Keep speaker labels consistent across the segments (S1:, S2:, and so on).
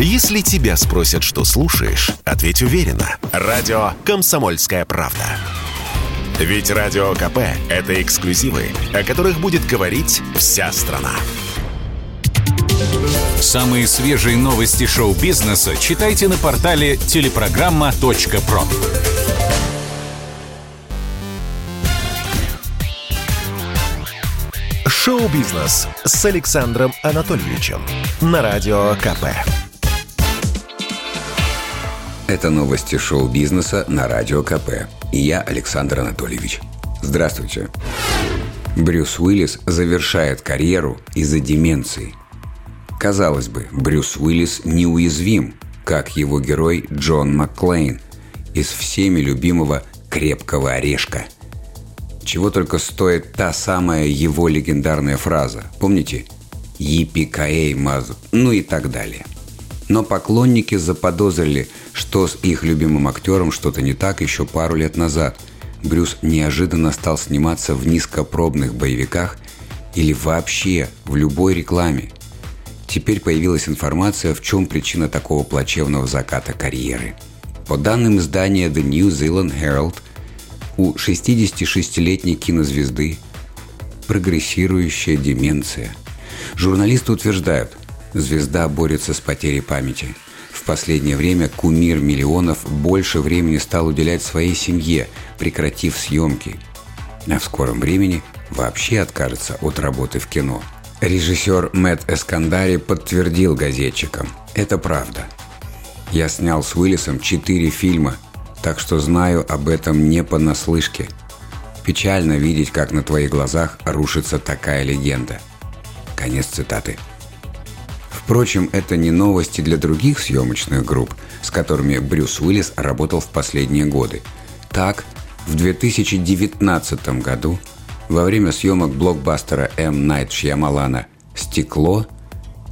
S1: Если тебя спросят, что слушаешь, ответь уверенно. Радио «Комсомольская правда». Ведь Радио КП – это эксклюзивы, о которых будет говорить вся страна.
S2: Самые свежие новости шоу-бизнеса читайте на портале телепрограмма.про.
S1: Шоу-бизнес с Александром Анатольевичем на Радио КП.
S3: Это новости шоу-бизнеса на Радио КП. И я Александр Анатольевич. Здравствуйте. Брюс Уиллис завершает карьеру из-за деменции. Казалось бы, Брюс Уиллис неуязвим, как его герой Джон Макклейн из всеми любимого «Крепкого орешка». Чего только стоит та самая его легендарная фраза. Помните? «Епикаэй мазу», ну и так далее – но поклонники заподозрили, что с их любимым актером что-то не так еще пару лет назад. Брюс неожиданно стал сниматься в низкопробных боевиках или вообще в любой рекламе. Теперь появилась информация, в чем причина такого плачевного заката карьеры. По данным издания The New Zealand Herald, у 66-летней кинозвезды прогрессирующая деменция. Журналисты утверждают – Звезда борется с потерей памяти. В последнее время кумир миллионов больше времени стал уделять своей семье, прекратив съемки. А в скором времени вообще откажется от работы в кино. Режиссер Мэтт Эскандари подтвердил газетчикам. Это правда. Я снял с Уиллисом четыре фильма, так что знаю об этом не понаслышке. Печально видеть, как на твоих глазах рушится такая легенда. Конец цитаты. Впрочем, это не новости для других съемочных групп, с которыми Брюс Уиллис работал в последние годы. Так, в 2019 году, во время съемок блокбастера М. Найт Шьямалана «Стекло»,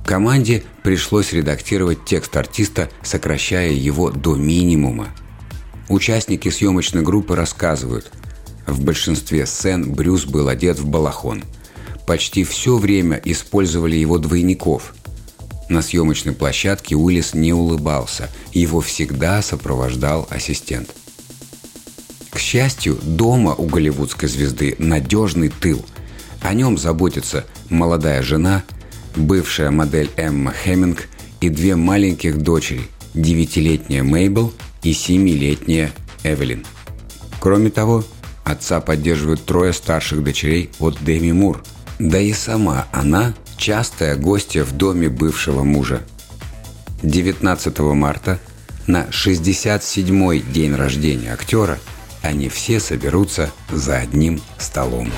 S3: команде пришлось редактировать текст артиста, сокращая его до минимума. Участники съемочной группы рассказывают, в большинстве сцен Брюс был одет в балахон. Почти все время использовали его двойников – на съемочной площадке Уиллис не улыбался, его всегда сопровождал ассистент. К счастью, дома у голливудской звезды надежный тыл. О нем заботится молодая жена, бывшая модель Эмма Хеминг и две маленьких дочери, девятилетняя Мейбл и семилетняя Эвелин. Кроме того, отца поддерживают трое старших дочерей от Дэми Мур. Да и сама она частая гостья в доме бывшего мужа. 19 марта, на 67-й день рождения актера, они все соберутся за одним столом.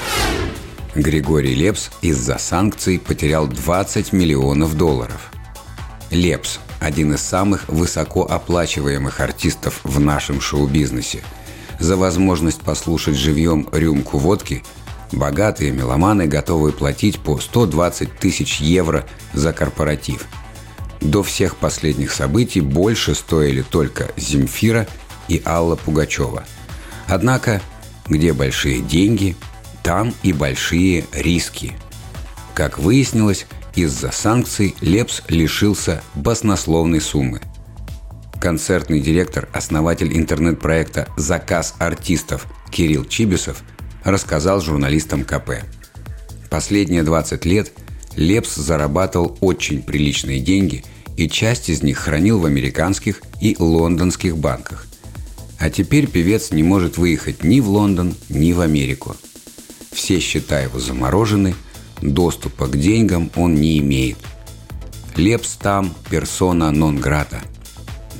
S3: Григорий Лепс из-за санкций потерял 20 миллионов долларов. Лепс – один из самых высокооплачиваемых артистов в нашем шоу-бизнесе. За возможность послушать живьем рюмку водки – Богатые меломаны готовы платить по 120 тысяч евро за корпоратив. До всех последних событий больше стоили только Земфира и Алла Пугачева. Однако, где большие деньги, там и большие риски. Как выяснилось, из-за санкций Лепс лишился баснословной суммы. Концертный директор, основатель интернет-проекта «Заказ артистов» Кирилл Чибисов – рассказал журналистам КП. Последние 20 лет Лепс зарабатывал очень приличные деньги и часть из них хранил в американских и лондонских банках. А теперь певец не может выехать ни в Лондон, ни в Америку. Все счета его заморожены, доступа к деньгам он не имеет. Лепс там персона нон-грата.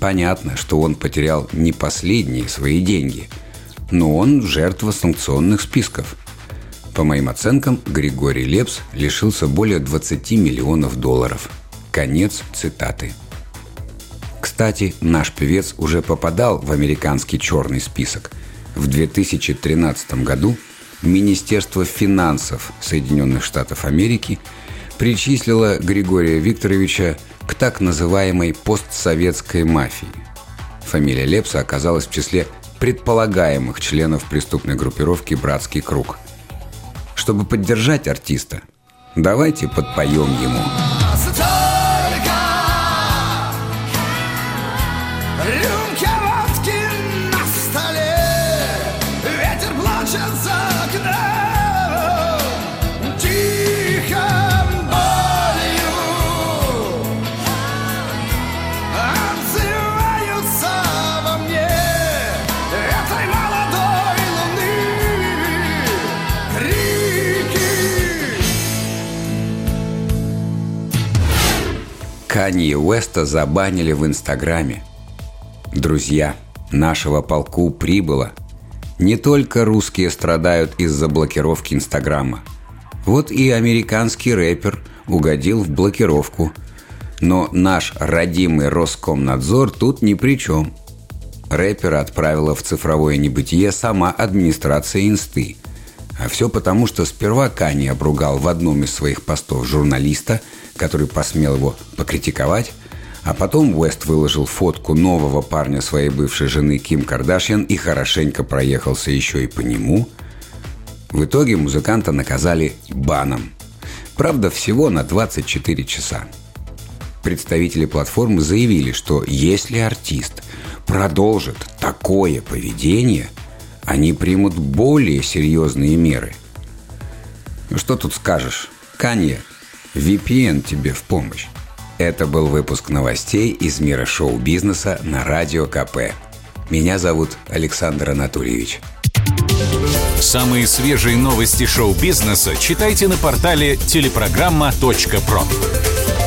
S3: Понятно, что он потерял не последние свои деньги – но он жертва санкционных списков. По моим оценкам, Григорий Лепс лишился более 20 миллионов долларов. Конец цитаты. Кстати, наш певец уже попадал в американский черный список. В 2013 году Министерство финансов Соединенных Штатов Америки причислило Григория Викторовича к так называемой постсоветской мафии. Фамилия Лепса оказалась в числе предполагаемых членов преступной группировки «Братский круг». Чтобы поддержать артиста, давайте подпоем ему. Канье Уэста забанили в Инстаграме. Друзья, нашего полку прибыло. Не только русские страдают из-за блокировки Инстаграма. Вот и американский рэпер угодил в блокировку. Но наш родимый Роскомнадзор тут ни при чем. Рэпера отправила в цифровое небытие сама администрация Инсты. А все потому, что сперва Кани обругал в одном из своих постов журналиста – который посмел его покритиковать, а потом Уэст выложил фотку нового парня своей бывшей жены Ким Кардашьян и хорошенько проехался еще и по нему. В итоге музыканта наказали баном. Правда, всего на 24 часа. Представители платформы заявили, что если артист продолжит такое поведение, они примут более серьезные меры. Что тут скажешь? Канье VPN тебе в помощь. Это был выпуск новостей из мира шоу-бизнеса на Радио КП. Меня зовут Александр Анатольевич.
S2: Самые свежие новости шоу-бизнеса читайте на портале телепрограмма.про.